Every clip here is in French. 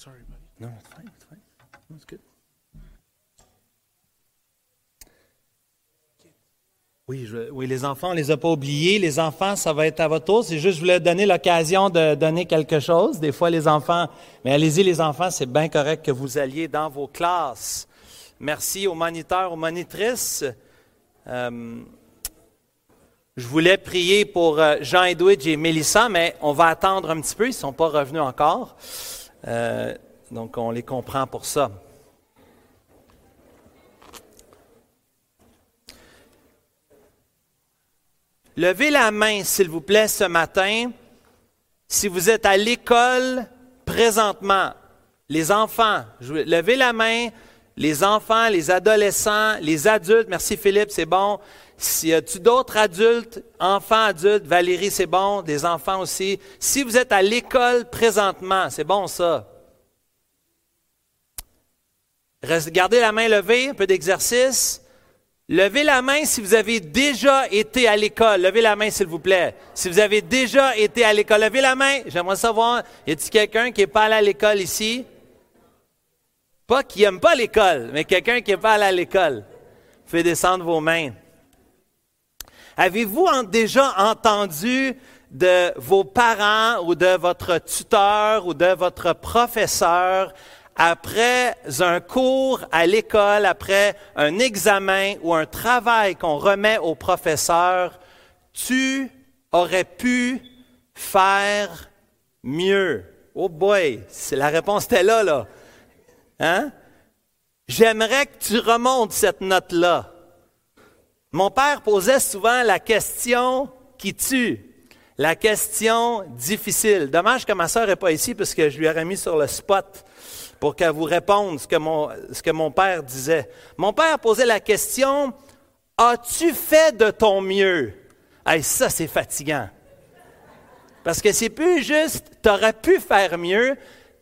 Sorry, buddy. No, it's fine, it's fine. That's good. Oui, je- oui, les enfants, on les a pas oubliés. Les enfants, ça va être à votre tour. C'est juste, je voulais donner l'occasion de donner quelque chose. Des fois, les enfants, mais allez-y, les enfants, c'est bien correct que vous alliez dans vos classes. Merci aux moniteurs, aux monitrices. Euh, je voulais prier pour euh, Jean Edwidge et Mélissa, mais on va attendre un petit peu. Ils ne sont pas revenus encore. Euh, donc, on les comprend pour ça. Levez la main, s'il vous plaît, ce matin, si vous êtes à l'école présentement. Les enfants, levez la main. Les enfants, les adolescents, les adultes. Merci Philippe, c'est bon. Si tu d'autres adultes, enfants, adultes, Valérie, c'est bon. Des enfants aussi. Si vous êtes à l'école présentement, c'est bon ça. Gardez la main levée, un peu d'exercice. Levez la main si vous avez déjà été à l'école. Levez la main, s'il vous plaît. Si vous avez déjà été à l'école, levez la main. J'aimerais savoir, y a-t-il quelqu'un qui n'est pas allé à l'école ici? Pas qui n'aime pas l'école, mais quelqu'un qui n'est pas allé à l'école. Faites descendre vos mains. Avez-vous déjà entendu de vos parents ou de votre tuteur ou de votre professeur après un cours à l'école, après un examen ou un travail qu'on remet au professeur, tu aurais pu faire mieux? Oh boy, la réponse était là, là. Hein? J'aimerais que tu remontes cette note-là. Mon père posait souvent la question qui tue, la question difficile. Dommage que ma sœur n'est pas ici parce que je lui aurais mis sur le spot pour qu'elle vous réponde ce que, mon, père disait. Mon père posait la question, as-tu fait de ton mieux? Hey, ça, c'est fatigant. Parce que c'est plus juste, tu aurais pu faire mieux,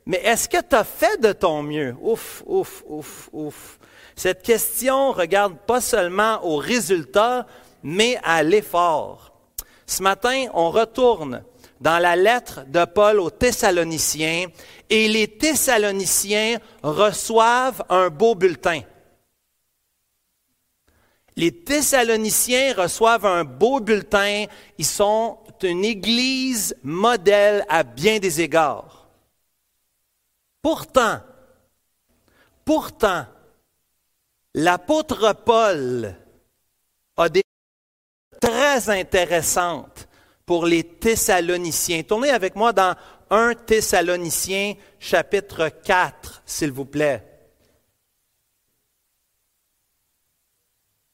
mais est-ce que tu as fait de ton mieux? Ouf, ouf, ouf, ouf. Cette question regarde pas seulement au résultat, mais à l'effort. Ce matin, on retourne dans la lettre de Paul aux Thessaloniciens et les Thessaloniciens reçoivent un beau bulletin. Les Thessaloniciens reçoivent un beau bulletin. Ils sont une église modèle à bien des égards. Pourtant, pourtant, l'apôtre Paul a des très intéressantes pour les Thessaloniciens. Tournez avec moi dans 1 Thessaloniciens chapitre 4, s'il vous plaît.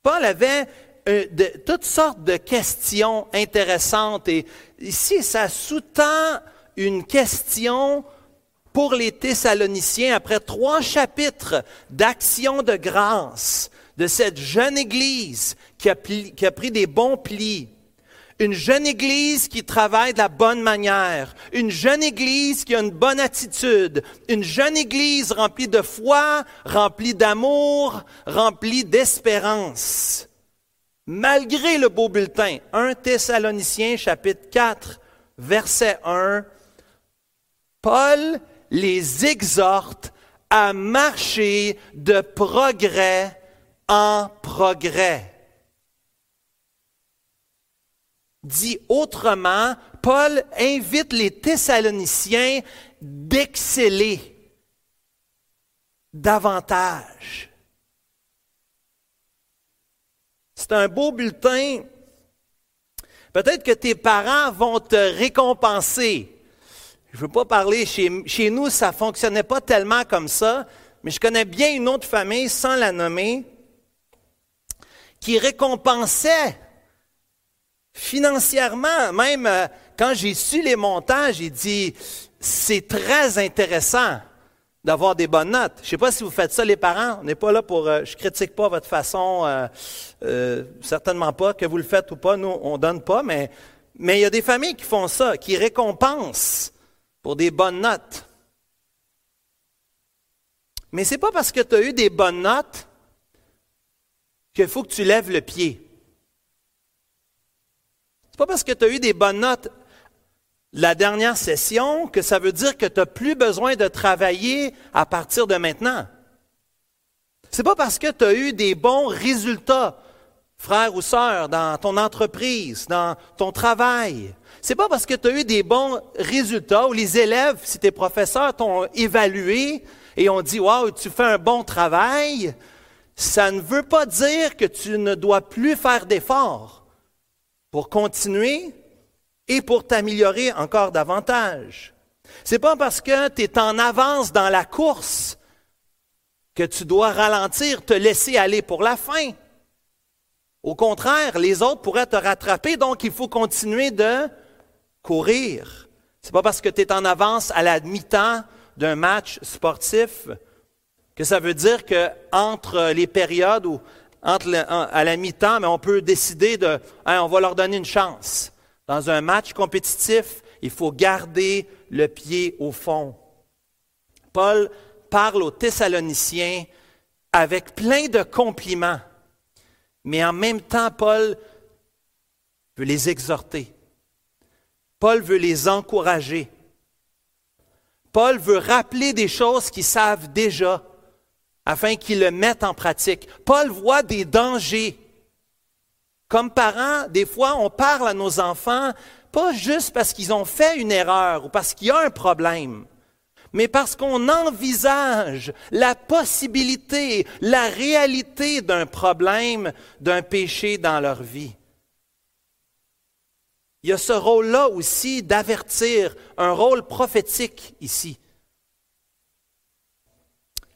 Paul avait euh, toutes sortes de questions intéressantes et ici, ça sous-tend une question pour les Thessaloniciens après trois chapitres d'action de grâce de cette jeune Église qui a, pris des bons plis. Une jeune Église qui travaille de la bonne manière. Une jeune Église qui a une bonne attitude. Une jeune Église remplie de foi, remplie d'amour, remplie d'espérance. Malgré le beau bulletin, 1 Thessaloniciens chapitre 4, verset 1, Paul les exhorte à marcher de progrès en progrès. Dit autrement, Paul invite les Thessaloniciens d'exceller davantage. C'est un beau bulletin. Peut-être que tes parents vont te récompenser. Je ne veux pas parler, chez, chez nous, ça ne fonctionnait pas tellement comme ça, mais je connais bien une autre famille, sans la nommer, qui récompensait financièrement, même euh, quand j'ai su les montants, j'ai dit, c'est très intéressant d'avoir des bonnes notes. Je ne sais pas si vous faites ça, les parents. On n'est pas là pour... euh, je critique pas votre façon, euh, euh, certainement pas, que vous le faites ou pas. Nous, on donne pas, mais mais il y a des familles qui font ça, qui récompensent pour des bonnes notes. Mais c'est pas parce que tu as eu des bonnes notes qu'il faut que tu lèves le pied. C'est pas parce que tu as eu des bonnes notes. la dernière session que ça veut dire que tu n'as plus besoin de travailler à partir de maintenant. C'est pas parce que tu as eu des bons résultats, frère ou sœur, dans ton entreprise, dans ton travail. C'est pas parce que tu as eu des bons résultats ou les élèves, si tes professeurs t'ont évalué et ont dit Waouh, tu fais un bon travail, ça ne veut pas dire que tu ne dois plus faire d'efforts pour continuer et pour t'améliorer encore davantage. C'est pas parce que tu es en avance dans la course que tu dois ralentir, te laisser aller pour la fin. Au contraire, les autres pourraient te rattraper, donc il faut continuer de courir. C'est pas parce que tu es en avance à la mi-temps d'un match sportif que ça veut dire que entre les périodes ou entre à la mi-temps, mais on peut décider de, hein, on va leur donner une chance. Dans un match compétitif, il faut garder le pied au fond. Paul parle aux Thessaloniciens avec plein de compliments, mais en même temps, Paul veut les exhorter. Paul veut les encourager. Paul veut rappeler des choses qu'ils savent déjà afin qu'ils le mettent en pratique. Paul voit des dangers. Comme parents, des fois, on parle à nos enfants pas juste parce qu'ils ont fait une erreur ou parce qu'il y a un problème, mais parce qu'on envisage la possibilité, la réalité d'un problème, d'un péché dans leur vie. Il y a ce rôle-là aussi d'avertir, un rôle prophétique ici.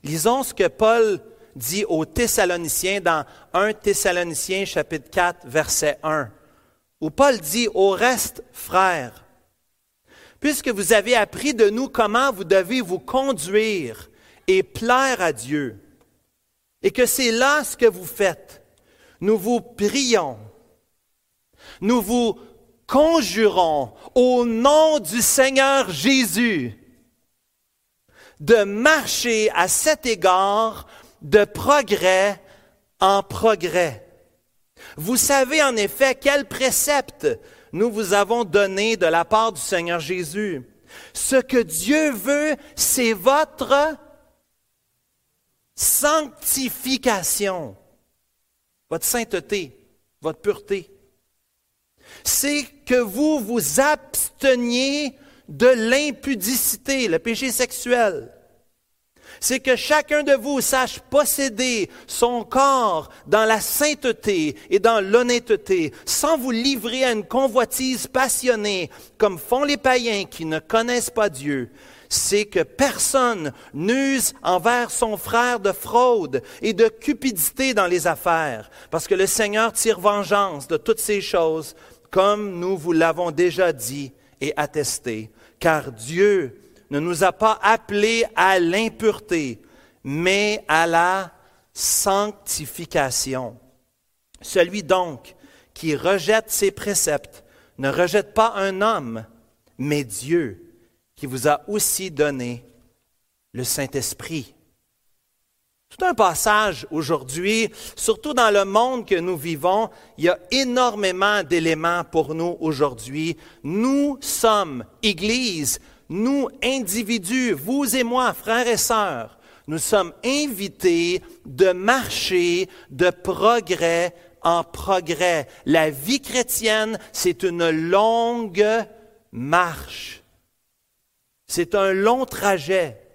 Lisons ce que Paul dit aux Thessaloniciens dans 1 Thessaloniciens chapitre 4 verset 1, où Paul dit au reste, frères, puisque vous avez appris de nous comment vous devez vous conduire et plaire à Dieu, et que c'est là ce que vous faites, nous vous prions, nous vous conjurons au nom du Seigneur Jésus de marcher à cet égard de progrès en progrès. Vous savez en effet quel précepte nous vous avons donné de la part du Seigneur Jésus. Ce que Dieu veut, c'est votre sanctification, votre sainteté, votre pureté. C'est que vous vous absteniez de l'impudicité, le péché sexuel. C'est que chacun de vous sache posséder son corps dans la sainteté et dans l'honnêteté, sans vous livrer à une convoitise passionnée, comme font les païens qui ne connaissent pas Dieu. C'est que personne n'use envers son frère de fraude et de cupidité dans les affaires, parce que le Seigneur tire vengeance de toutes ces choses, comme nous vous l'avons déjà dit et attesté car Dieu ne nous a pas appelés à l'impureté, mais à la sanctification. Celui donc qui rejette ses préceptes ne rejette pas un homme, mais Dieu qui vous a aussi donné le Saint-Esprit. Tout un passage aujourd'hui, surtout dans le monde que nous vivons, il y a énormément d'éléments pour nous aujourd'hui. Nous sommes, Église, nous, individus, vous et moi, frères et sœurs, nous sommes invités de marcher de progrès en progrès. La vie chrétienne, c'est une longue marche. C'est un long trajet.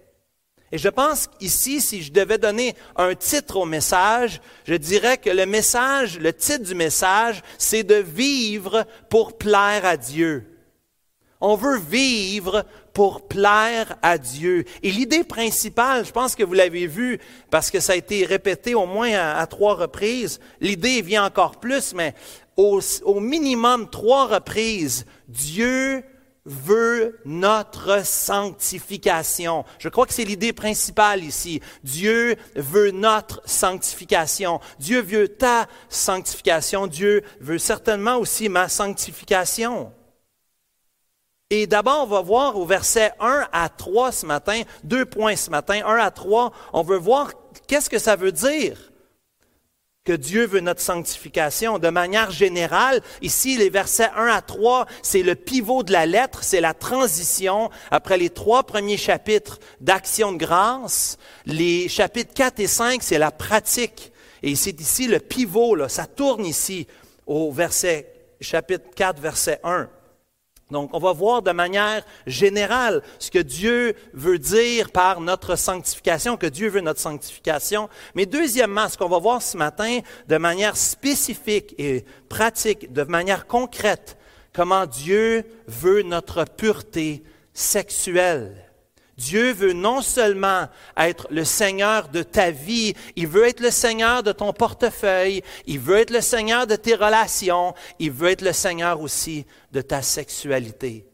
Et je pense qu'ici, si je devais donner un titre au message, je dirais que le message, le titre du message, c'est de vivre pour plaire à Dieu. On veut vivre pour plaire à Dieu. Et l'idée principale, je pense que vous l'avez vu parce que ça a été répété au moins à, trois reprises, l'idée vient encore plus, mais au, au minimum trois reprises, Dieu veut notre sanctification. Je crois que c'est l'idée principale ici. Dieu veut notre sanctification. Dieu veut ta sanctification. Dieu veut certainement aussi ma sanctification. Et d'abord, on va voir au verset 1 à 3 ce matin, deux points ce matin, 1 à 3, on veut voir qu'est-ce que ça veut dire que Dieu veut notre sanctification. De manière générale, ici, les versets 1 à 3, c'est le pivot de la lettre, c'est la transition. Après les trois premiers chapitres d'action de grâce, les chapitres 4 et 5, c'est la pratique. Et c'est ici le pivot, là, ça tourne ici au verset, chapitre 4, verset 1. Donc, on va voir de manière générale ce que Dieu veut dire par notre sanctification, que Dieu veut notre sanctification. Mais deuxièmement, ce qu'on va voir ce matin de manière spécifique et pratique, de manière concrète, comment Dieu veut notre pureté sexuelle. Dieu veut non seulement être le Seigneur de ta vie, il veut être le Seigneur de ton portefeuille, il veut être le Seigneur de tes relations, il veut être le Seigneur aussi de ta sexualité.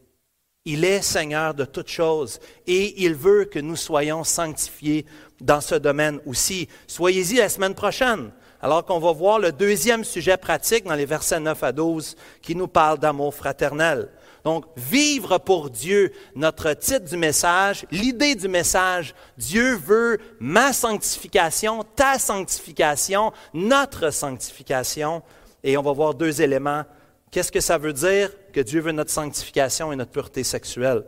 Il est Seigneur de toutes choses et il veut que nous soyons sanctifiés dans ce domaine aussi. Soyez-y la semaine prochaine, alors qu'on va voir le deuxième sujet pratique dans les versets 9 à 12 qui nous parle d'amour fraternel. Donc, vivre pour Dieu, notre titre du message, l'idée du message, Dieu veut ma sanctification, ta sanctification, notre sanctification. Et on va voir deux éléments. Qu'est-ce que ça veut dire que Dieu veut notre sanctification et notre pureté sexuelle?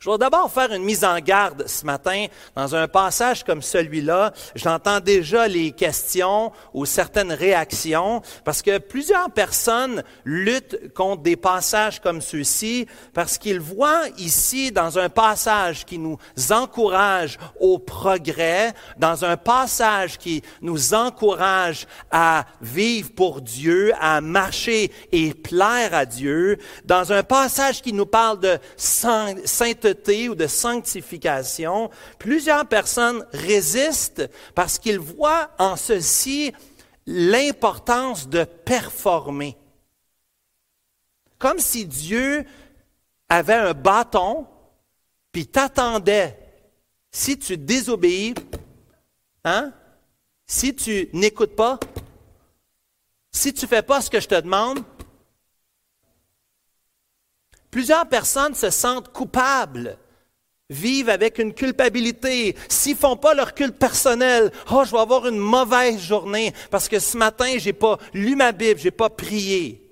Je vais d'abord faire une mise en garde ce matin dans un passage comme celui-là. J'entends déjà les questions ou certaines réactions parce que plusieurs personnes luttent contre des passages comme ceux-ci parce qu'ils voient ici dans un passage qui nous encourage au progrès, dans un passage qui nous encourage à vivre pour Dieu, à marcher et plaire à Dieu, dans un passage qui nous parle de sainteté ou de sanctification, plusieurs personnes résistent parce qu'ils voient en ceci l'importance de performer. Comme si Dieu avait un bâton, puis t'attendait. Si tu désobéis, hein? Si tu n'écoutes pas, si tu fais pas ce que je te demande, Plusieurs personnes se sentent coupables, vivent avec une culpabilité. S'ils font pas leur culte personnel, oh, je vais avoir une mauvaise journée parce que ce matin, j'ai pas lu ma Bible, j'ai pas prié.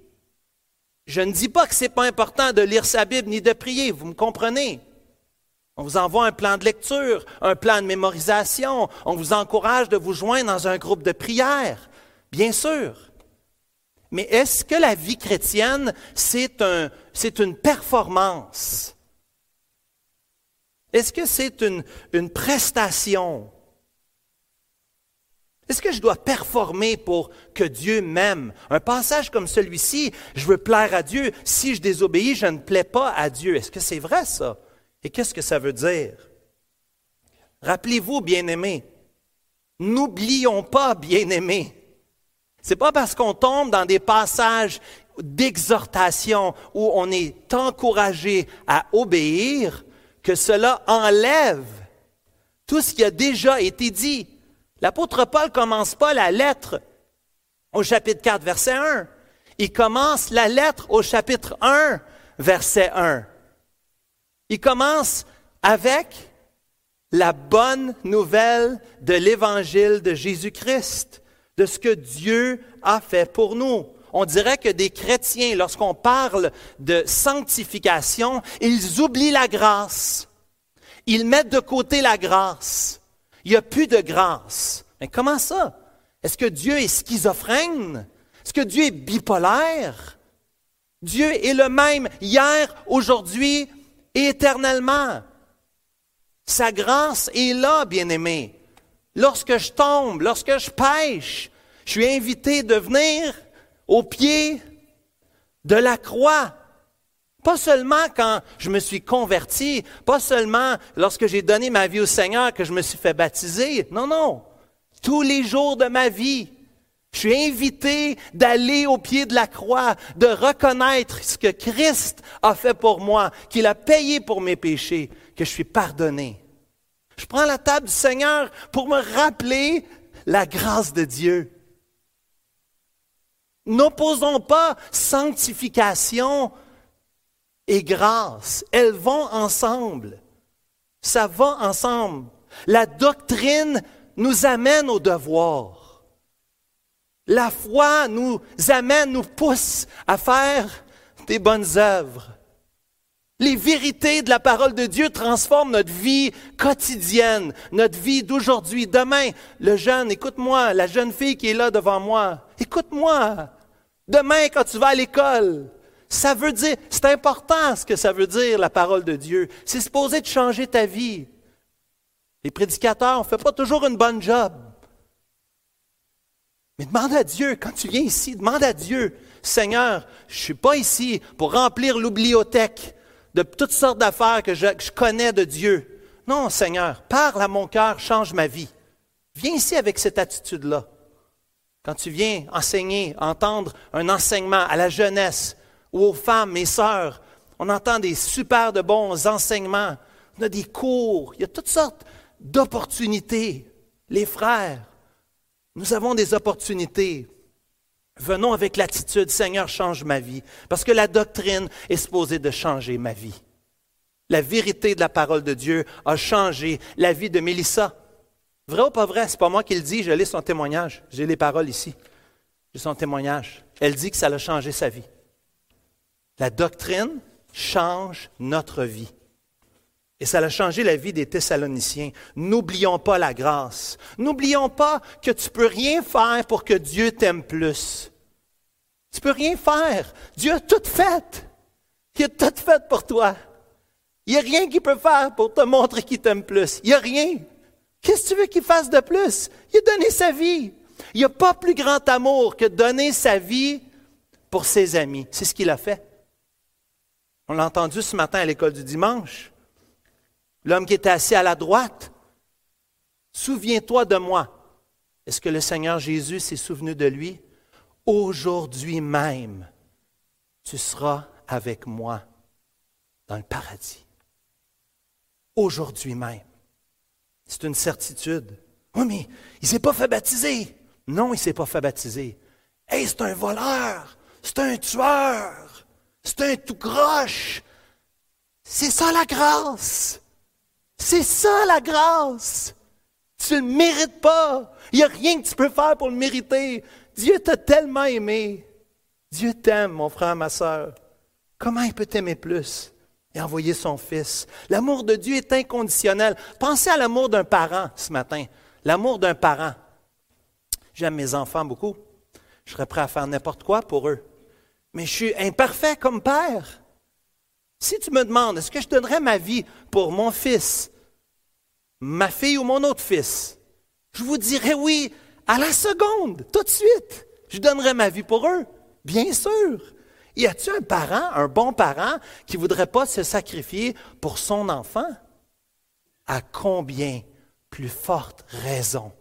Je ne dis pas que c'est pas important de lire sa Bible ni de prier, vous me comprenez? On vous envoie un plan de lecture, un plan de mémorisation. On vous encourage de vous joindre dans un groupe de prière. Bien sûr. Mais est-ce que la vie chrétienne, c'est un, une performance? Est-ce que c'est une, une prestation? Est-ce que je dois performer pour que Dieu m'aime? Un passage comme celui-ci, je veux plaire à Dieu. Si je désobéis, je ne plais pas à Dieu. Est-ce que c'est vrai ça? Et qu'est-ce que ça veut dire? Rappelez-vous, bien-aimés, n'oublions pas, bien-aimés, c'est pas parce qu'on tombe dans des passages d'exhortation où on est encouragé à obéir que cela enlève tout ce qui a déjà été dit. L'apôtre Paul commence pas la lettre au chapitre 4, verset 1. Il commence la lettre au chapitre 1, verset 1. Il commence avec la bonne nouvelle de l'évangile de Jésus-Christ de ce que Dieu a fait pour nous. On dirait que des chrétiens, lorsqu'on parle de sanctification, ils oublient la grâce. Ils mettent de côté la grâce. Il n'y a plus de grâce. Mais comment ça? Est-ce que Dieu est schizophrène? Est-ce que Dieu est bipolaire? Dieu est le même hier, aujourd'hui et éternellement. Sa grâce est là, bien-aimé. Lorsque je tombe, lorsque je pêche, je suis invité de venir au pied de la croix. Pas seulement quand je me suis converti, pas seulement lorsque j'ai donné ma vie au Seigneur que je me suis fait baptiser. Non, non. Tous les jours de ma vie, je suis invité d'aller au pied de la croix, de reconnaître ce que Christ a fait pour moi, qu'il a payé pour mes péchés, que je suis pardonné. Je prends la table du Seigneur pour me rappeler la grâce de Dieu. N'opposons pas sanctification et grâce. Elles vont ensemble. Ça va ensemble. La doctrine nous amène au devoir. La foi nous amène, nous pousse à faire des bonnes œuvres. Les vérités de la parole de Dieu transforment notre vie quotidienne, notre vie d'aujourd'hui, demain. Le jeune, écoute-moi, la jeune fille qui est là devant moi, écoute-moi. Demain, quand tu vas à l'école, ça veut dire, c'est important ce que ça veut dire, la parole de Dieu. C'est supposé de changer ta vie. Les prédicateurs, on ne fait pas toujours une bonne job. Mais demande à Dieu, quand tu viens ici, demande à Dieu, Seigneur, je ne suis pas ici pour remplir l'oubliothèque de toutes sortes d'affaires que je, connais de Dieu. Non, Seigneur, parle à mon cœur, change ma vie. Viens ici avec cette attitude-là. Quand tu viens enseigner, entendre un enseignement à la jeunesse ou aux femmes, mes sœurs, on entend des super de bons enseignements. On a des cours, il y a toutes sortes d'opportunités. Les frères, nous avons des opportunités. Venons avec l'attitude, Seigneur, change ma vie, parce que la doctrine est supposée de changer ma vie. La vérité de la parole de Dieu a changé la vie de Mélissa. Vrai ou pas vrai? C'est pas moi qui le dis, je lis son témoignage. J'ai les paroles ici. J'ai son témoignage. Elle dit que ça a changé sa vie. La doctrine change notre vie. Et ça a changé la vie des Thessaloniciens. N'oublions pas la grâce. N'oublions pas que tu peux rien faire pour que Dieu t'aime plus. Tu peux rien faire. Dieu a tout fait. Il a tout fait pour toi. Il n'y a rien qu'il peut faire pour te montrer qu'il t'aime plus. Il n'y a rien. Qu'est-ce que tu veux qu'il fasse de plus? Il a donné sa vie. Il n'y a pas plus grand amour que donner sa vie pour ses amis. C'est ce qu'il a fait. On l'a entendu ce matin à l'école du dimanche. L'homme qui était assis à la droite, souviens-toi de moi. Est-ce que le Seigneur Jésus s'est souvenu de lui? Aujourd'hui même, tu seras avec moi dans le paradis. Aujourd'hui même. C'est une certitude. Oui, mais il ne s'est pas fait baptiser. Non, il ne s'est pas fait baptiser. Hey, c'est un voleur, c'est un tueur, c'est un tout croche. C'est ça la grâce. C'est ça la grâce. Tu ne le mérites pas. Il n'y a rien que tu peux faire pour le mériter. Dieu t'a tellement aimé. Dieu t'aime, mon frère, ma soeur. Comment il peut t'aimer plus? A envoyé son Fils. L'amour de Dieu est inconditionnel. Pensez à l'amour d'un parent ce matin. L'amour d'un parent. J'aime mes enfants beaucoup. Je serais prêt à faire n'importe quoi pour eux. Mais je suis imparfait comme père. Si tu me demandes, est-ce que je donnerais ma vie pour mon fils, ma fille ou mon autre fils, je vous dirais oui à la seconde, tout de suite. Je donnerais ma vie pour eux, bien sûr. Y a-t-il un parent, un bon parent, qui ne voudrait pas se sacrifier pour son enfant? À combien plus forte raison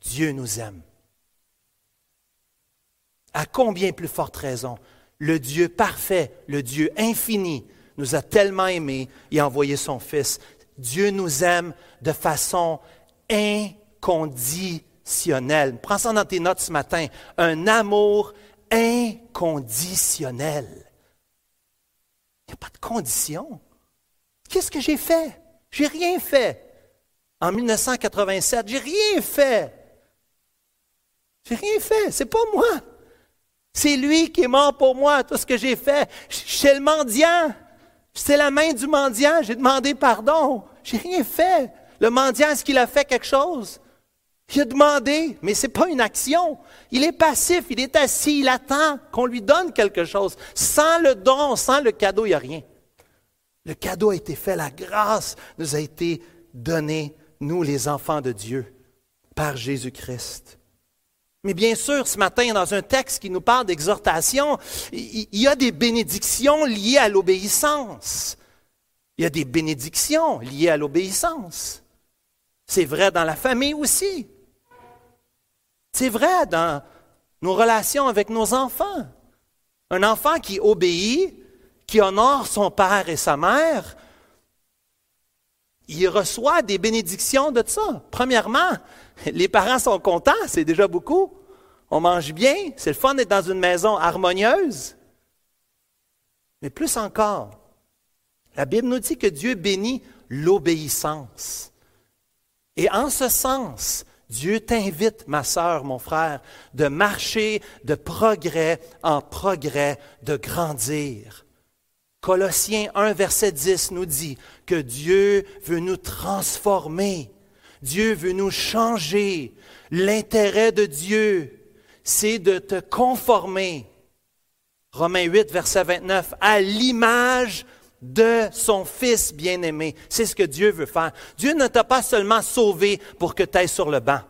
Dieu nous aime? À combien plus forte raison le Dieu parfait, le Dieu infini, nous a tellement aimés et envoyé son Fils. Dieu nous aime de façon inconditionnelle. Prends ça dans tes notes ce matin. Un amour inconditionnel. Il n'y a pas de condition. Qu'est-ce que j'ai fait? J'ai rien fait. En 1987, j'ai rien fait. J'ai rien fait. C'est pas moi. C'est lui qui est mort pour moi, tout ce que j'ai fait. C'est le mendiant. C'est la main du mendiant. J'ai demandé pardon. J'ai rien fait. Le mendiant, est-ce qu'il a fait quelque chose? Il a demandé, mais ce n'est pas une action. Il est passif, il est assis, il attend qu'on lui donne quelque chose. Sans le don, sans le cadeau, il n'y a rien. Le cadeau a été fait, la grâce nous a été donnée, nous les enfants de Dieu, par Jésus-Christ. Mais bien sûr, ce matin, dans un texte qui nous parle d'exhortation, il y a des bénédictions liées à l'obéissance. Il y a des bénédictions liées à l'obéissance. C'est vrai dans la famille aussi. C'est vrai dans nos relations avec nos enfants. Un enfant qui obéit, qui honore son père et sa mère, il reçoit des bénédictions de ça. Premièrement, les parents sont contents, c'est déjà beaucoup. On mange bien, c'est le fun d'être dans une maison harmonieuse. Mais plus encore, la Bible nous dit que Dieu bénit l'obéissance. Et en ce sens, Dieu t'invite, ma sœur, mon frère, de marcher de progrès en progrès, de grandir. Colossiens 1, verset 10 nous dit que Dieu veut nous transformer. Dieu veut nous changer. L'intérêt de Dieu, c'est de te conformer. Romains 8, verset 29, à l'image de son Fils bien-aimé. C'est ce que Dieu veut faire. Dieu ne t'a pas seulement sauvé pour que tu ailles sur le banc.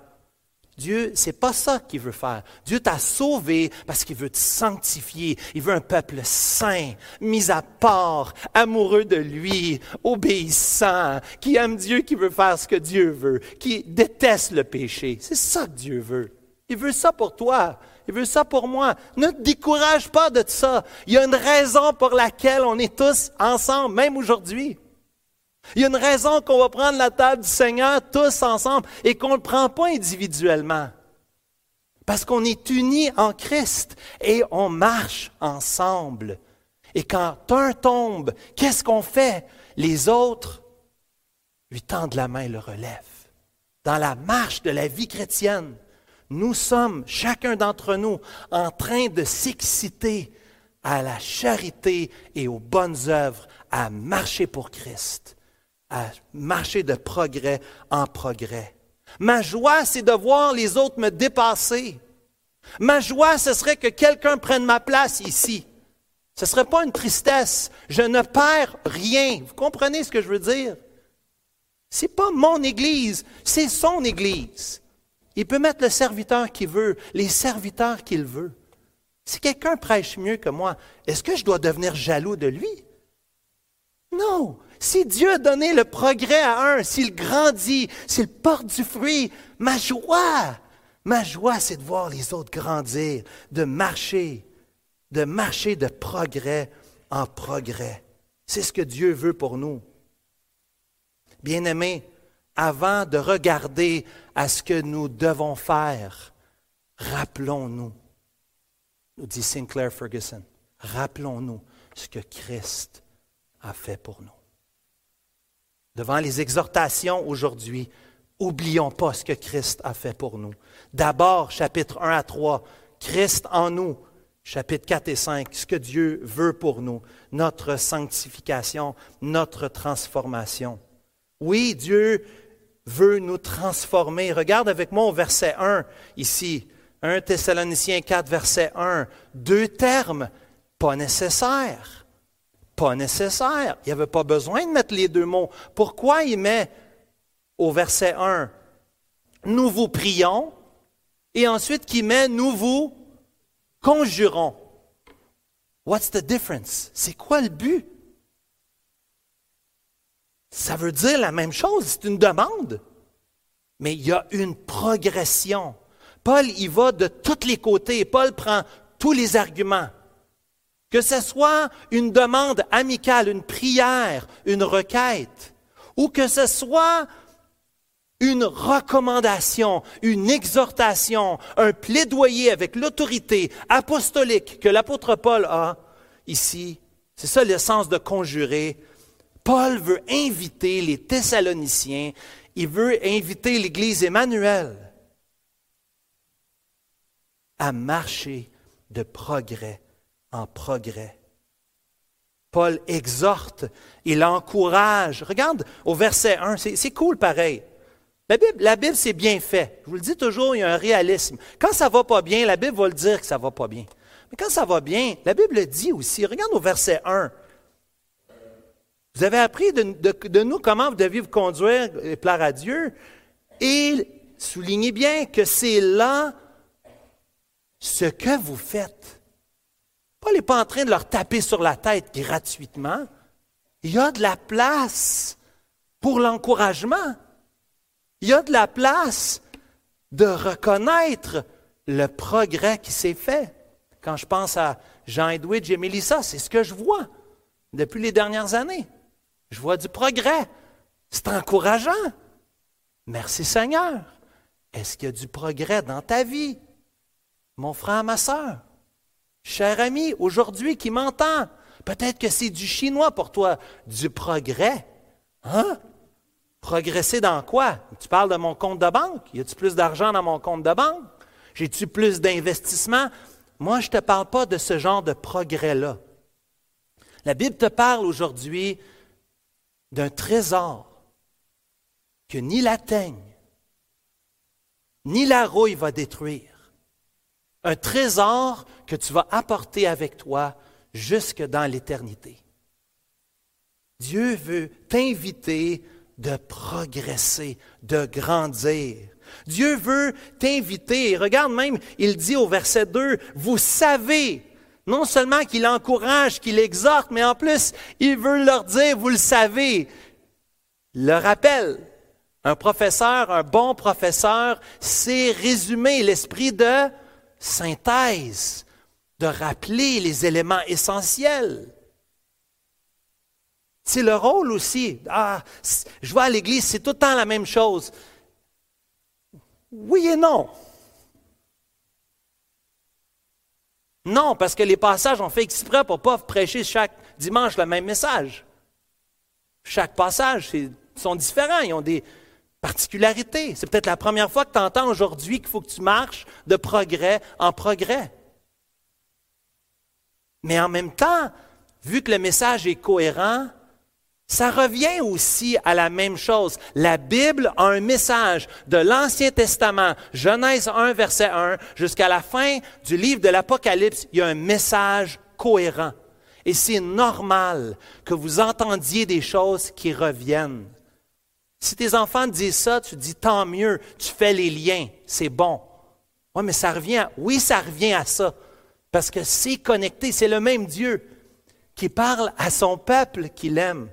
Dieu, c'est pas ça qu'il veut faire. Dieu t'a sauvé parce qu'il veut te sanctifier. Il veut un peuple saint, mis à part, amoureux de lui, obéissant, qui aime Dieu, qui veut faire ce que Dieu veut, qui déteste le péché. C'est ça que Dieu veut. Il veut ça pour toi. Il veut ça pour moi. Ne te décourage pas de ça. Il y a une raison pour laquelle on est tous ensemble, même aujourd'hui. Il y a une raison qu'on va prendre la table du Seigneur tous ensemble et qu'on ne le prend pas individuellement. Parce qu'on est unis en Christ et on marche ensemble. Et quand un tombe, qu'est-ce qu'on fait? Les autres lui tendent la main et le relèvent. Dans la marche de la vie chrétienne, nous sommes, chacun d'entre nous, en train de s'exciter à la charité et aux bonnes œuvres, à marcher pour Christ, à marcher de progrès en progrès. Ma joie, c'est de voir les autres me dépasser. Ma joie, ce serait que quelqu'un prenne ma place ici. Ce ne serait pas une tristesse. Je ne perds rien. Vous comprenez ce que je veux dire? Ce n'est pas mon Église, c'est son Église. Il peut mettre le serviteur qu'il veut, les serviteurs qu'il veut. Si quelqu'un prêche mieux que moi, est-ce que je dois devenir jaloux de lui? Non. Si Dieu a donné le progrès à un, s'il grandit, s'il porte du fruit, ma joie, ma joie, c'est de voir les autres grandir, de marcher, de marcher de progrès en progrès. C'est ce que Dieu veut pour nous. Bien-aimés, avant de regarder à ce que nous devons faire, rappelons-nous, nous dit Sinclair Ferguson, rappelons-nous ce que Christ a fait pour nous. Devant les exhortations aujourd'hui, oublions pas ce que Christ a fait pour nous. D'abord, chapitre 1 à 3, Christ en nous. Chapitre 4 et 5, ce que Dieu veut pour nous, notre sanctification, notre transformation. Oui, Dieu veut nous transformer. Regarde avec moi au verset 1 ici. 1 Thessaloniciens 4, verset 1. Deux termes, pas nécessaires. Pas nécessaire. Il n'y avait pas besoin de mettre les deux mots. Pourquoi il met au verset 1, nous vous prions, et ensuite qu'il met, nous vous conjurons? What's the difference? C'est quoi le but? Ça veut dire la même chose, c'est une demande. Mais il y a une progression. Paul y va de tous les côtés. Paul prend tous les arguments. Que ce soit une demande amicale, une prière, une requête, ou que ce soit une recommandation, une exhortation, un plaidoyer avec l'autorité apostolique que l'apôtre Paul a ici. C'est ça le sens de conjurer, Paul veut inviter les Thessaloniciens, il veut inviter l'Église Emmanuel à marcher de progrès en progrès. Paul exhorte, il encourage. Regarde au verset 1, c'est cool pareil. La Bible, la Bible c'est bien fait. Je vous le dis toujours, il y a un réalisme. Quand ça va pas bien, la Bible va le dire que ça va pas bien. Mais quand ça va bien, la Bible le dit aussi. Regarde au verset 1. Vous avez appris de, nous comment vous deviez vous conduire et plaire à Dieu. Et soulignez bien que c'est là ce que vous faites. Paul n'est pas en train de leur taper sur la tête gratuitement. Il y a de la place pour l'encouragement. Il y a de la place de reconnaître le progrès qui s'est fait. Quand je pense à Jean-Edwidge et Mélissa, c'est ce que je vois depuis les dernières années. Je vois du progrès. C'est encourageant. Merci Seigneur. Est-ce qu'il y a du progrès dans ta vie? Mon frère, ma soeur, cher ami, aujourd'hui qui m'entend, peut-être que c'est du chinois pour toi, du progrès. Hein? Progresser dans quoi? Tu parles de mon compte de banque? Y a-tu plus d'argent dans mon compte de banque? J'ai-tu plus d'investissement? Moi, je ne te parle pas de ce genre de progrès-là. La Bible te parle aujourd'hui d'un trésor que ni la teigne, ni la rouille va détruire. Un trésor que tu vas apporter avec toi jusque dans l'éternité. Dieu veut t'inviter de progresser, de grandir. Dieu veut t'inviter. Regarde même, il dit au verset 2, vous savez, non seulement qu'il encourage, qu'il exhorte, mais en plus, il veut leur dire, vous le savez. Le rappel, un professeur, un bon professeur, c'est résumer l'esprit de synthèse, de rappeler les éléments essentiels. C'est le rôle aussi. Ah, je vois à l'Église, c'est tout le temps la même chose. Oui et non. Non, parce que les passages ont fait exprès pour ne pas prêcher chaque dimanche le même message. Chaque passage sont différents, ils ont des particularités. C'est peut-être la première fois que tu entends aujourd'hui qu'il faut que tu marches de progrès en progrès. Mais en même temps, vu que le message est cohérent, ça revient aussi à la même chose. La Bible a un message de l'Ancien Testament, Genèse 1, verset 1, jusqu'à la fin du livre de l'Apocalypse, il y a un message cohérent. Et c'est normal que vous entendiez des choses qui reviennent. Si tes enfants disent ça, tu dis tant mieux, tu fais les liens, c'est bon. Oui, mais ça revient, oui, ça revient à ça, parce que c'est connecté, c'est le même Dieu qui parle à son peuple qu'il aime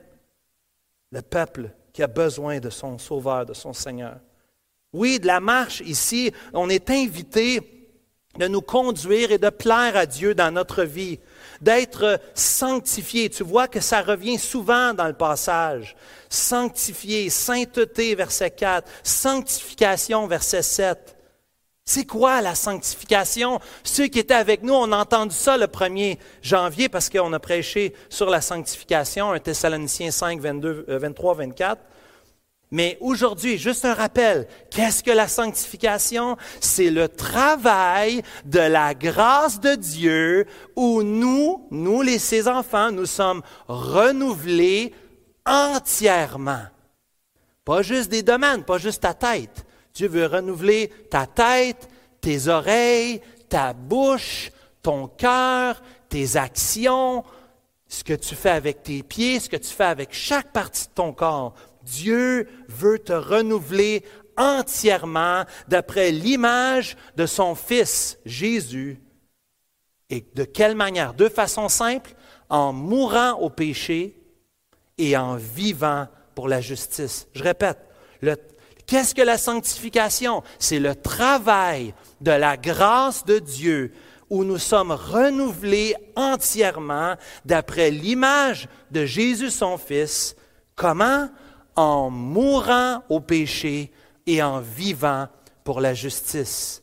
le peuple qui a besoin de son Sauveur, de son Seigneur. Oui, de la marche ici, on est invité de nous conduire et de plaire à Dieu dans notre vie, d'être sanctifié. Tu vois que ça revient souvent dans le passage. Sanctifié, sainteté, verset 4, sanctification, verset 7. C'est quoi la sanctification? Ceux qui étaient avec nous, on a entendu ça le 1er janvier parce qu'on a prêché sur la sanctification, un Thessaloniciens 5, 22, 23, 24. Mais aujourd'hui, juste un rappel, qu'est-ce que la sanctification? C'est le travail de la grâce de Dieu où nous, nous les ses enfants, nous sommes renouvelés entièrement. Pas juste des domaines, pas juste ta tête, Dieu veut renouveler ta tête, tes oreilles, ta bouche, ton cœur, tes actions, ce que tu fais avec tes pieds, ce que tu fais avec chaque partie de ton corps. Dieu veut te renouveler entièrement d'après l'image de son Fils Jésus. Et de quelle manière? De façon simple, en mourant au péché et en vivant pour la justice. Je répète, le Qu'est-ce que la sanctification? C'est le travail de la grâce de Dieu où nous sommes renouvelés entièrement d'après l'image de Jésus son Fils. Comment? En mourant au péché et en vivant pour la justice.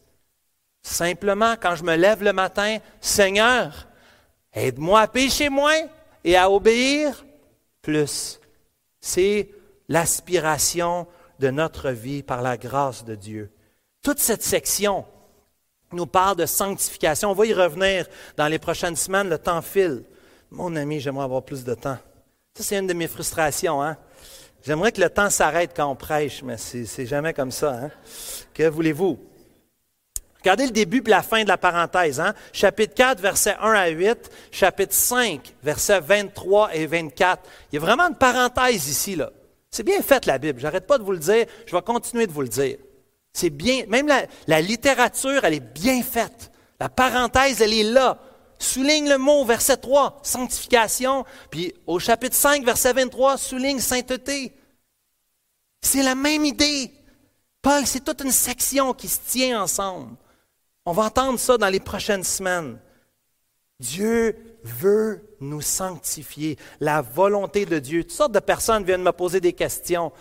Simplement, quand je me lève le matin, Seigneur, aide-moi à pécher moins et à obéir plus. C'est l'aspiration de notre vie par la grâce de Dieu. Toute cette section nous parle de sanctification. On va y revenir dans les prochaines semaines. Le temps file. Mon ami, j'aimerais avoir plus de temps. Ça, c'est une de mes frustrations. Hein? J'aimerais que le temps s'arrête quand on prêche, mais c'est jamais comme ça. Hein? Que voulez-vous? Regardez le début et la fin de la parenthèse. Hein? Chapitre 4, versets 1 à 8. Chapitre 5, versets 23 et 24. Il y a vraiment une parenthèse ici. là. C'est bien fait la Bible. J'arrête pas de vous le dire. Je vais continuer de vous le dire. C'est bien. Même la, littérature, elle est bien faite. La parenthèse, elle est là. Souligne le mot, verset 3, sanctification. Puis au chapitre 5, verset 23, souligne sainteté. C'est la même idée. Paul, c'est toute une section qui se tient ensemble. On va entendre ça dans les prochaines semaines. Dieu veut nous sanctifier, la volonté de Dieu. Toutes sortes de personnes viennent me poser des questions.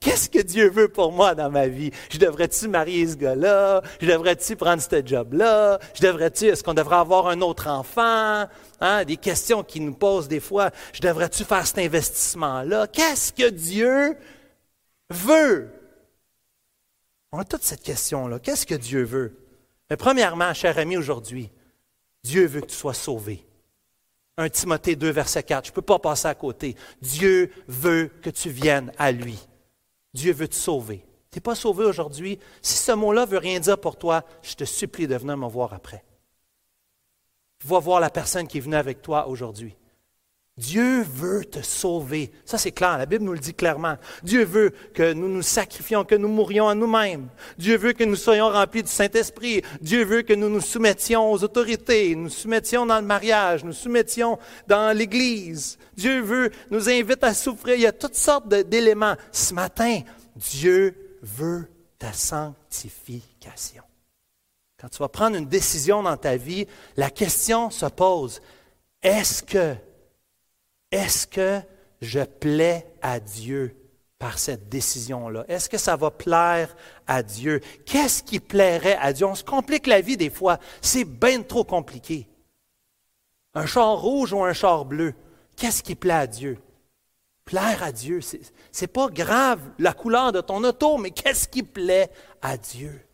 Qu'est-ce que Dieu veut pour moi dans ma vie? Je devrais-tu marier ce gars-là? Je devrais-tu prendre ce job-là? Je devrais-tu, est-ce qu'on devrait avoir un autre enfant? Hein? Des questions qui nous posent des fois. Je devrais-tu faire cet investissement-là? Qu'est-ce que Dieu veut? On a toute cette question-là. Qu'est-ce que Dieu veut? Mais premièrement, cher ami, aujourd'hui, Dieu veut que tu sois sauvé. 1 Timothée 2, verset 4. Je ne peux pas passer à côté. Dieu veut que tu viennes à lui. Dieu veut te sauver. Tu n'es pas sauvé aujourd'hui. Si ce mot-là veut rien dire pour toi, je te supplie de venir me voir après. Va voir la personne qui est venue avec toi aujourd'hui. Dieu veut te sauver. Ça, c'est clair. La Bible nous le dit clairement. Dieu veut que nous nous sacrifions, que nous mourions à nous-mêmes. Dieu veut que nous soyons remplis du Saint-Esprit. Dieu veut que nous nous soumettions aux autorités, nous nous soumettions dans le mariage, nous soumettions dans l'Église. Dieu veut, nous invite à souffrir. Il y a toutes sortes d'éléments. Ce matin, Dieu veut ta sanctification. Quand tu vas prendre une décision dans ta vie, la question se pose, est-ce que est-ce que je plais à Dieu par cette décision-là? Est-ce que ça va plaire à Dieu? Qu'est-ce qui plairait à Dieu? On se complique la vie des fois. C'est bien trop compliqué. Un char rouge ou un char bleu, qu'est-ce qui plaît à Dieu? Plaire à Dieu, ce n'est pas grave la couleur de ton auto, mais qu'est-ce qui plaît à Dieu?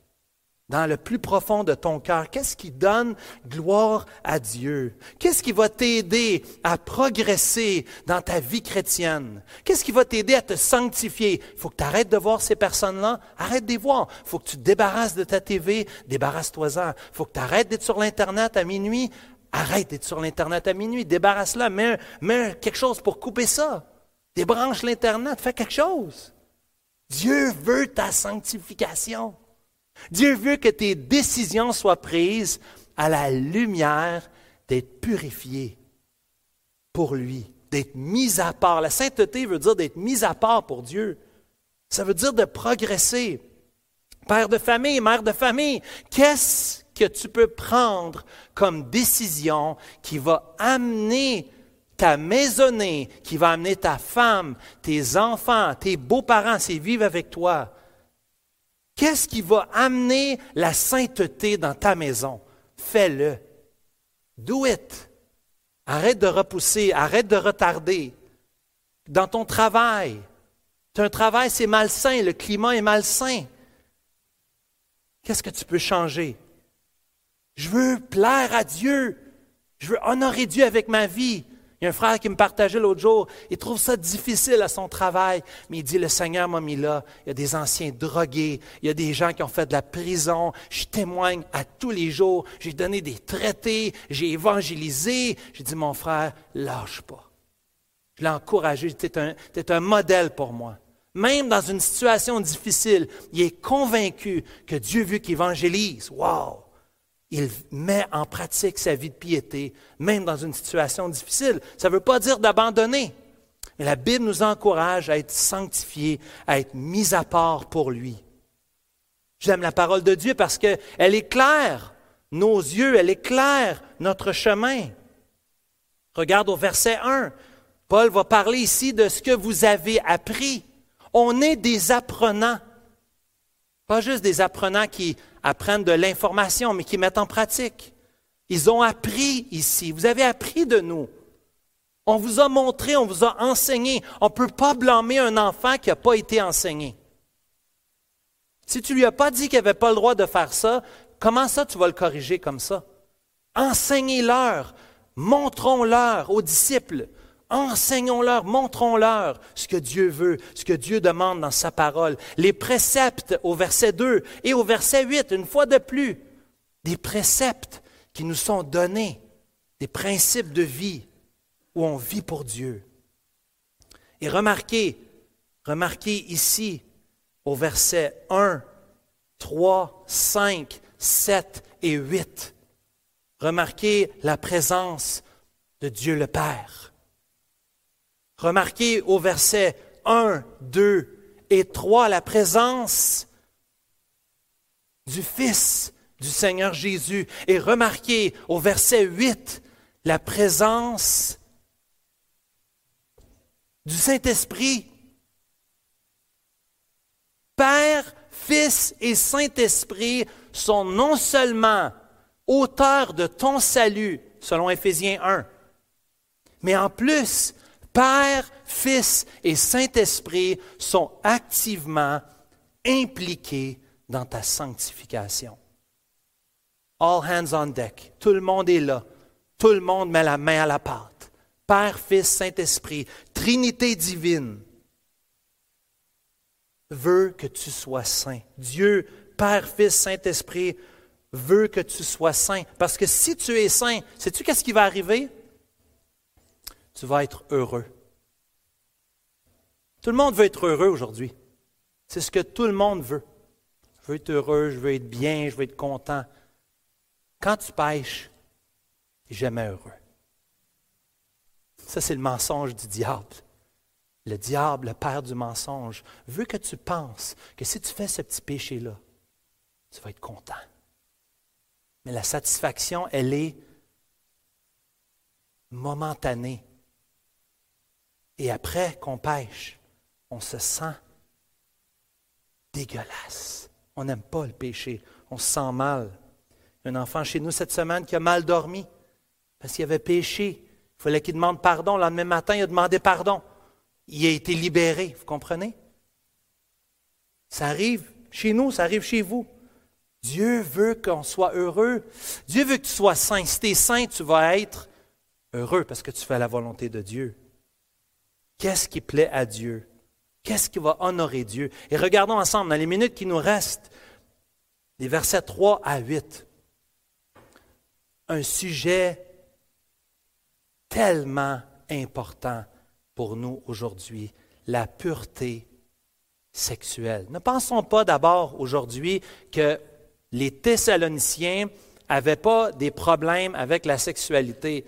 Dans le plus profond de ton cœur? Qu'est-ce qui donne gloire à Dieu? Qu'est-ce qui va t'aider à progresser dans ta vie chrétienne? Qu'est-ce qui va t'aider à te sanctifier? Il faut que tu arrêtes de voir ces personnes-là. Arrête de les voir. Il faut que tu te débarrasses de ta TV. Débarrasse-toi-en. Il faut que tu arrêtes d'être sur l'Internet à minuit. Arrête d'être sur l'Internet à minuit. Débarrasse-la. Mets, mets quelque chose pour couper ça. Débranche l'Internet. Fais quelque chose. Dieu veut ta sanctification. Dieu veut que tes décisions soient prises à la lumière d'être purifiées pour lui, d'être mis à part. La sainteté veut dire d'être mis à part pour Dieu. Ça veut dire de progresser. Père de famille, mère de famille, qu'est-ce que tu peux prendre comme décision qui va amener ta maisonnée, qui va amener ta femme, tes enfants, tes beaux-parents, s'ils vivent avec toi, Qu'est-ce qui va amener la sainteté dans ta maison? Fais-le. Do it. Arrête de repousser, arrête de retarder. Dans ton travail, un travail, c'est malsain, le climat est malsain. Qu'est-ce que tu peux changer? Je veux plaire à Dieu. Je veux honorer Dieu avec ma vie. Il y a un frère qui me partageait l'autre jour, il trouve ça difficile à son travail, mais il dit, le Seigneur m'a mis là, il y a des anciens drogués, il y a des gens qui ont fait de la prison, je témoigne à tous les jours, j'ai donné des traités, j'ai évangélisé. J'ai dit, mon frère, lâche pas. Je l'ai encouragé, tu es un, modèle pour moi. Même dans une situation difficile, il est convaincu que Dieu veut qu'il évangélise. Wow! Il met en pratique sa vie de piété, même dans une situation difficile. Ça ne veut pas dire d'abandonner, mais la Bible nous encourage à être sanctifiés, à être mis à part pour lui. J'aime la parole de Dieu parce qu'elle éclaire nos yeux, elle éclaire notre chemin. Regarde au verset 1. Paul va parler ici de ce que vous avez appris. On est des apprenants. Pas juste des apprenants qui apprennent de l'information, mais qui mettent en pratique. Ils ont appris ici. Vous avez appris de nous. On vous a montré, on vous a enseigné. On ne peut pas blâmer un enfant qui n'a pas été enseigné. Si tu lui as pas dit qu'il n'avait pas le droit de faire ça, comment ça tu vas le corriger comme ça? Enseignez-leur, montrons-leur aux disciples Enseignons-leur, montrons-leur ce que Dieu veut, ce que Dieu demande dans sa parole. Les préceptes au verset 2 et au verset 8, une fois de plus, des préceptes qui nous sont donnés, des principes de vie où on vit pour Dieu. Et remarquez, remarquez ici au verset 1, 3, 5, 7 et 8. Remarquez la présence de Dieu le Père. Remarquez au verset 1, 2 et 3 la présence du Fils du Seigneur Jésus. Et remarquez au verset 8 la présence du Saint-Esprit. Père, Fils et Saint-Esprit sont non seulement auteurs de ton salut, selon Éphésiens 1, mais en plus, Père, Fils et Saint-Esprit sont activement impliqués dans ta sanctification. All hands on deck. Tout le monde est là. Tout le monde met la main à la pâte. Père, Fils, Saint-Esprit, Trinité divine, veut que tu sois saint. Dieu, Père, Fils, Saint-Esprit, veut que tu sois saint. Parce que si tu es saint, sais-tu qu'est-ce qui va arriver? Tu vas être heureux. Tout le monde veut être heureux aujourd'hui. C'est ce que tout le monde veut. Je veux être heureux, je veux être bien, je veux être content. Quand tu pêches, tu n'es jamais heureux. Ça, c'est le mensonge du diable. Le diable, le père du mensonge, veut que tu penses que si tu fais ce petit péché-là, tu vas être content. Mais la satisfaction, elle est momentanée. Et après qu'on pêche, on se sent dégueulasse. On n'aime pas le péché. On se sent mal. Un enfant chez nous cette semaine qui a mal dormi parce qu'il avait péché. Il fallait qu'il demande pardon. Le lendemain matin, il a demandé pardon. Il a été libéré. Vous comprenez? Ça arrive chez nous, ça arrive chez vous. Dieu veut qu'on soit heureux. Dieu veut que tu sois saint. Si tu es saint, tu vas être heureux parce que tu fais la volonté de Dieu. Qu'est-ce qui plaît à Dieu? Qu'est-ce qui va honorer Dieu? Et regardons ensemble, dans les minutes qui nous restent, les versets 3 à 8, un sujet tellement important pour nous aujourd'hui, la pureté sexuelle. Ne pensons pas d'abord aujourd'hui que les Thessaloniciens n'avaient pas des problèmes avec la sexualité.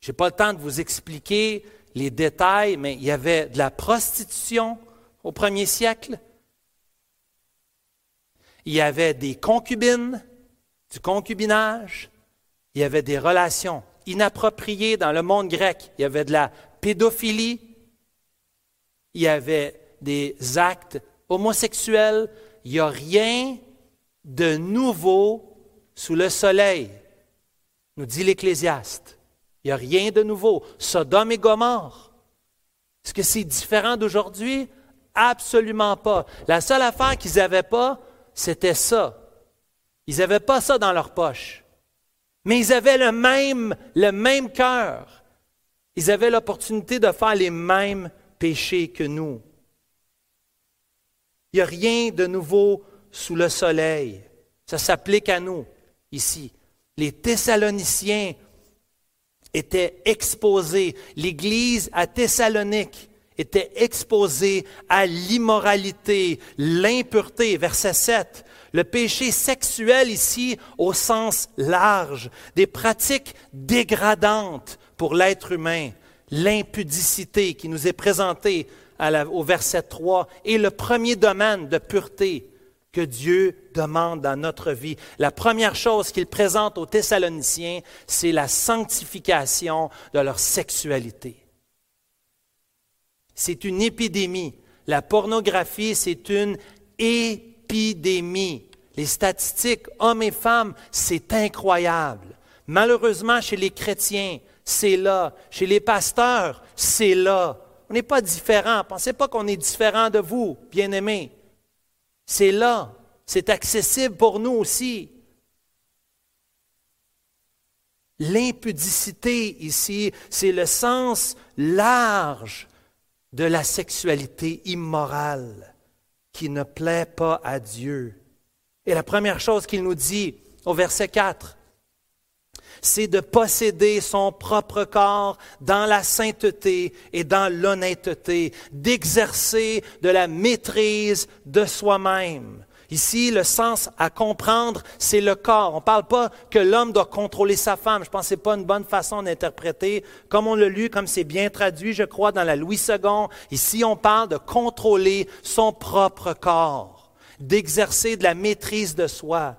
Je n'ai pas le temps de vous expliquer les détails, mais il y avait de la prostitution au premier siècle. Il y avait des concubines, du concubinage. Il y avait des relations inappropriées dans le monde grec. Il y avait de la pédophilie. Il y avait des actes homosexuels. Il n'y a rien de nouveau sous le soleil, nous dit l'Ecclésiaste. Il n'y a rien de nouveau. Sodome et Gomorre. Est-ce que c'est différent d'aujourd'hui? Absolument pas. La seule affaire qu'ils n'avaient pas, c'était ça. Ils n'avaient pas ça dans leur poche. Mais ils avaient le même, le cœur. Ils avaient l'opportunité de faire les mêmes péchés que nous. Il n'y a rien de nouveau sous le soleil. Ça s'applique à nous ici. Les Thessaloniciens était exposée, l'Église à Thessalonique était exposée à l'immoralité, l'impureté. Verset 7. Le péché sexuel ici au sens large, des pratiques dégradantes pour l'être humain, l'impudicité qui nous est présentée au verset 3 est le premier domaine de pureté que Dieu demande dans notre vie. La première chose qu'il présente aux Thessaloniciens, c'est la sanctification de leur sexualité. C'est une épidémie. La pornographie, c'est une épidémie. Les statistiques, hommes et femmes, c'est incroyable. Malheureusement, chez les chrétiens, c'est là. Chez les pasteurs, c'est là. On n'est pas différents. Pensez pas qu'on est différent de vous, bien-aimés. C'est là. C'est accessible pour nous aussi. L'impudicité ici, c'est le sens large de la sexualité immorale qui ne plaît pas à Dieu. Et la première chose qu'il nous dit au verset 4, c'est de posséder son propre corps dans la sainteté et dans l'honnêteté, d'exercer de la maîtrise de soi-même. Ici, le sens à comprendre, c'est le corps. On ne parle pas que l'homme doit contrôler sa femme. Je pense que ce n'est pas une bonne façon d'interpréter. Comme on l'a lu, comme c'est bien traduit, je crois, dans la Louis II, ici, on parle de contrôler son propre corps, d'exercer de la maîtrise de soi.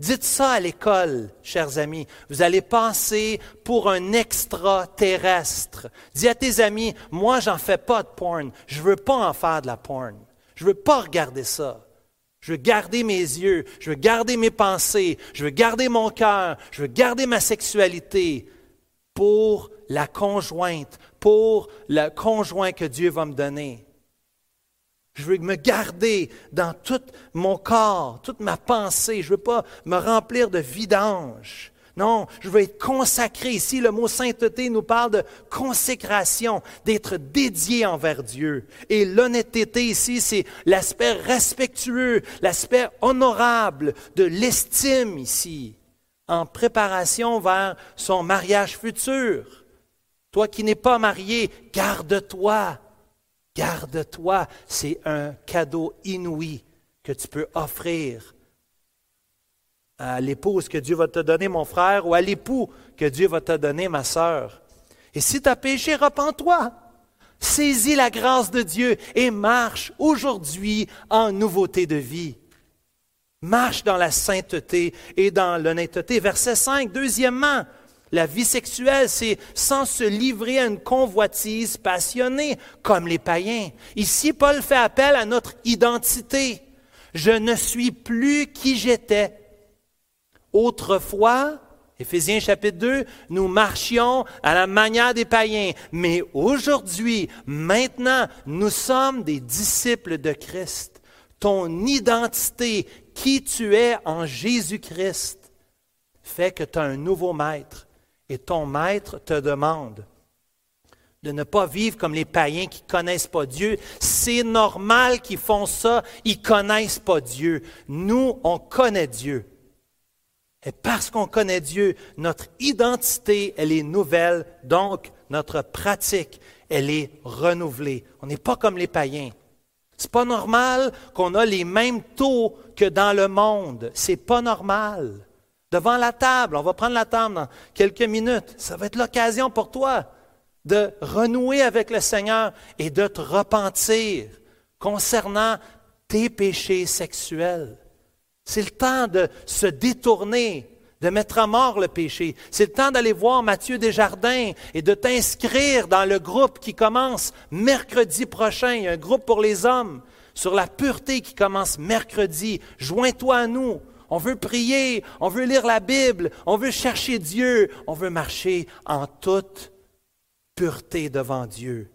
Dites ça à l'école, chers amis. Vous allez passer pour un extraterrestre. Dis à tes amis, moi, j'en fais pas de porn. Je veux pas en faire de la porn. Je veux pas regarder ça. Je veux garder mes yeux, je veux garder mes pensées, je veux garder mon cœur, je veux garder ma sexualité pour la conjointe, pour le conjoint que Dieu va me donner. Je veux me garder dans tout mon corps, toute ma pensée. Je ne veux pas me remplir de vidange. Non, je veux être consacré. Ici, le mot sainteté nous parle de consécration, d'être dédié envers Dieu. Et l'honnêteté ici, c'est l'aspect respectueux, l'aspect honorable de l'estime ici, en préparation vers son mariage futur. Toi qui n'es pas marié, garde-toi. Garde-toi. C'est un cadeau inouï que tu peux offrir à l'épouse que Dieu va te donner, mon frère, ou à l'époux que Dieu va te donner, ma sœur. Et si tu as péché, repens-toi. Saisis la grâce de Dieu et marche aujourd'hui en nouveauté de vie. Marche dans la sainteté et dans l'honnêteté. Verset 5, deuxièmement, la vie sexuelle, c'est sans se livrer à une convoitise passionnée, comme les païens. Ici, Paul fait appel à notre identité. Je ne suis plus qui j'étais. Autrefois, Éphésiens chapitre 2, nous marchions à la manière des païens, mais aujourd'hui, maintenant, nous sommes des disciples de Christ. Ton identité, qui tu es en Jésus-Christ, fait que tu as un nouveau maître et ton maître te demande de ne pas vivre comme les païens qui ne connaissent pas Dieu. C'est normal qu'ils font ça, ils ne connaissent pas Dieu. Nous, on connaît Dieu. Et parce qu'on connaît Dieu, notre identité, elle est nouvelle, donc notre pratique, elle est renouvelée. On n'est pas comme les païens. C'est pas normal qu'on a les mêmes taux que dans le monde. C'est pas normal devant la table. On va prendre la table dans quelques minutes. Ça va être l'occasion pour toi de renouer avec le Seigneur et de te repentir concernant tes péchés sexuels. C'est le temps de se détourner, de mettre à mort le péché. C'est le temps d'aller voir Mathieu Desjardins et de t'inscrire dans le groupe qui commence mercredi prochain. Il y a un groupe pour les hommes sur la pureté qui commence mercredi. Joins-toi à nous. On veut prier, on veut lire la Bible, on veut chercher Dieu, on veut marcher en toute pureté devant Dieu.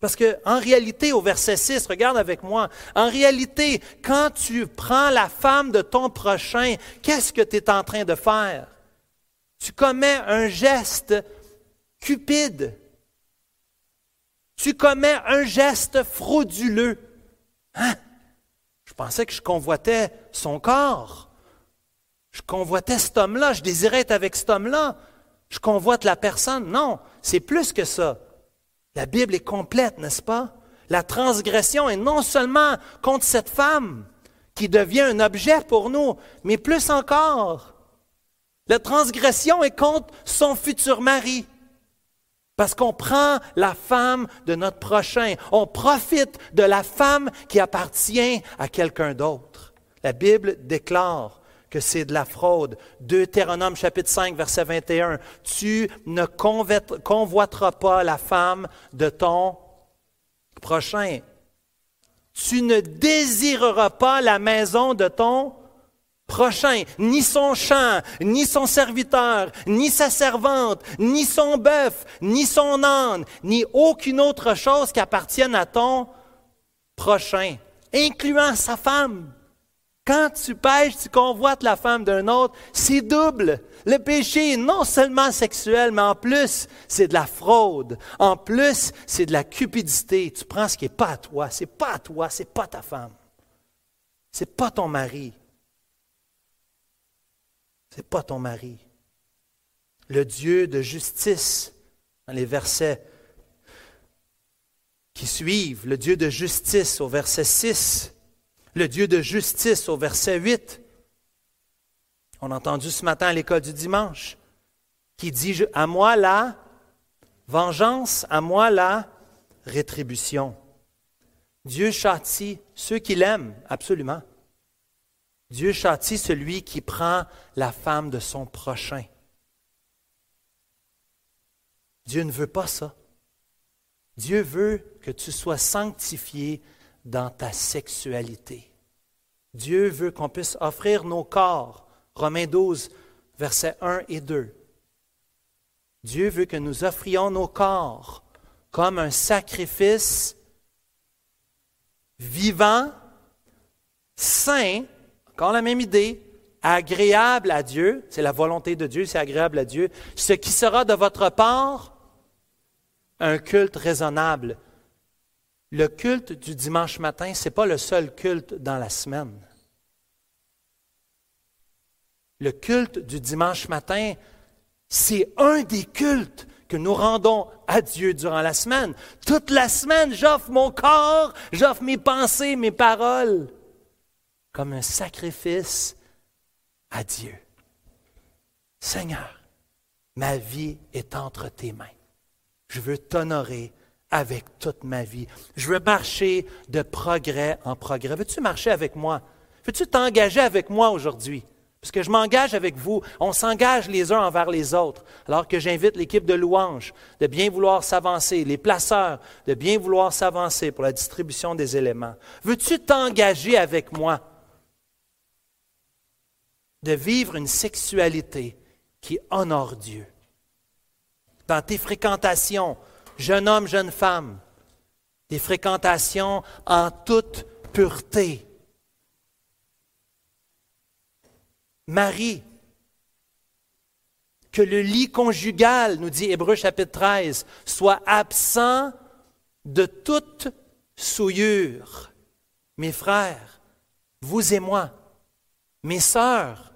Parce que, en réalité, au verset 6, regarde avec moi, en réalité, quand tu prends la femme de ton prochain, qu'est-ce que tu es en train de faire? Tu commets un geste cupide. Tu commets un geste frauduleux. Hein? Je pensais que je convoitais son corps. Je convoitais cet homme-là. Je désirais être avec cet homme-là. Je convoite la personne. Non, c'est plus que ça. La Bible est complète, n'est-ce pas? La transgression est non seulement contre cette femme qui devient un objet pour nous, mais plus encore. La transgression est contre son futur mari. Parce qu'on prend la femme de notre prochain. On profite de la femme qui appartient à quelqu'un d'autre. La Bible déclare que c'est de la fraude. Deutéronome chapitre 5 verset 21. Tu ne convoiteras pas la femme de ton prochain. Tu ne désireras pas la maison de ton prochain, ni son champ, ni son serviteur, ni sa servante, ni son bœuf, ni son âne, ni aucune autre chose qui appartienne à ton prochain, incluant sa femme. Quand tu pêches, tu convoites la femme d'un autre, c'est double. Le péché est non seulement sexuel, mais en plus, c'est de la fraude. En plus, c'est de la cupidité. Tu prends ce qui n'est pas à toi. C'est pas à toi, c'est pas ta femme. C'est pas ton mari n'est pas ton mari. Le Dieu de justice, dans les versets qui suivent, le Dieu de justice au verset 6, le Dieu de justice au verset 8. On a entendu ce matin à l'école du dimanche, qui dit À moi la vengeance, à moi la rétribution. Dieu châtie ceux qui l'aiment, absolument. Dieu châtie celui qui prend la femme de son prochain. Dieu ne veut pas ça. Dieu veut que tu sois sanctifié dans ta sexualité. Dieu veut qu'on puisse offrir nos corps. Romains 12, versets 1 et 2. Dieu veut que nous offrions nos corps comme un sacrifice vivant, saint, encore la même idée, agréable à Dieu, c'est la volonté de Dieu, c'est agréable à Dieu, ce qui sera de votre part un culte raisonnable. Le culte du dimanche matin, ce n'est pas le seul culte dans la semaine. Le culte du dimanche matin, c'est un des cultes que nous rendons à Dieu durant la semaine. Toute la semaine, j'offre mon corps, j'offre mes pensées, mes paroles comme un sacrifice à Dieu. Seigneur, ma vie est entre tes mains. Je veux t'honorer avec toute ma vie. Je veux marcher de progrès en progrès. Veux-tu marcher avec moi? Veux-tu t'engager avec moi aujourd'hui? Parce que je m'engage avec vous. On s'engage les uns envers les autres. Alors que j'invite l'équipe de louanges de bien vouloir s'avancer, les placeurs de bien vouloir s'avancer pour la distribution des éléments. Veux-tu t'engager avec moi? De vivre une sexualité qui honore Dieu. Dans tes fréquentations, jeune homme, jeune femme, des fréquentations en toute pureté. Marie, que le lit conjugal, nous dit Hébreu chapitre 13, soit absent de toute souillure. Mes frères, vous et moi, mes sœurs,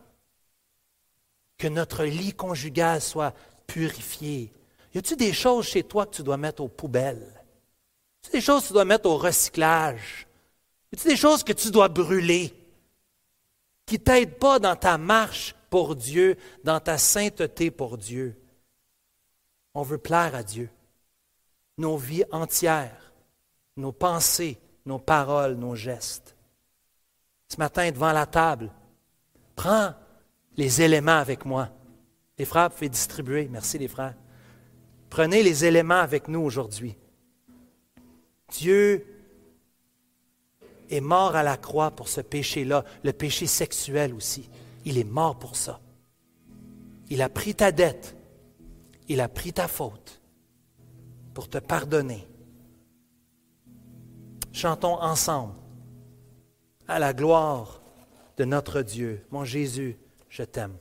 que notre lit conjugal soit purifié. Y a-t-il des choses chez toi que tu dois mettre aux poubelles? Y a-t-il des choses que tu dois mettre au recyclage? Y a-t-il des choses que tu dois brûler qui ne t'aident pas dans ta marche pour Dieu, dans ta sainteté pour Dieu? On veut plaire à Dieu. Nos vies entières, nos pensées, nos paroles, nos gestes. Ce matin, devant la table, prends les éléments avec moi. Les frères, vous pouvez distribuer. Merci les frères. Prenez les éléments avec nous aujourd'hui. Dieu est mort à la croix pour ce péché-là, le péché sexuel aussi. Il est mort pour ça. Il a pris ta dette. Il a pris ta faute pour te pardonner. Chantons ensemble à la gloire de notre Dieu. Mon Jésus, je t'aime.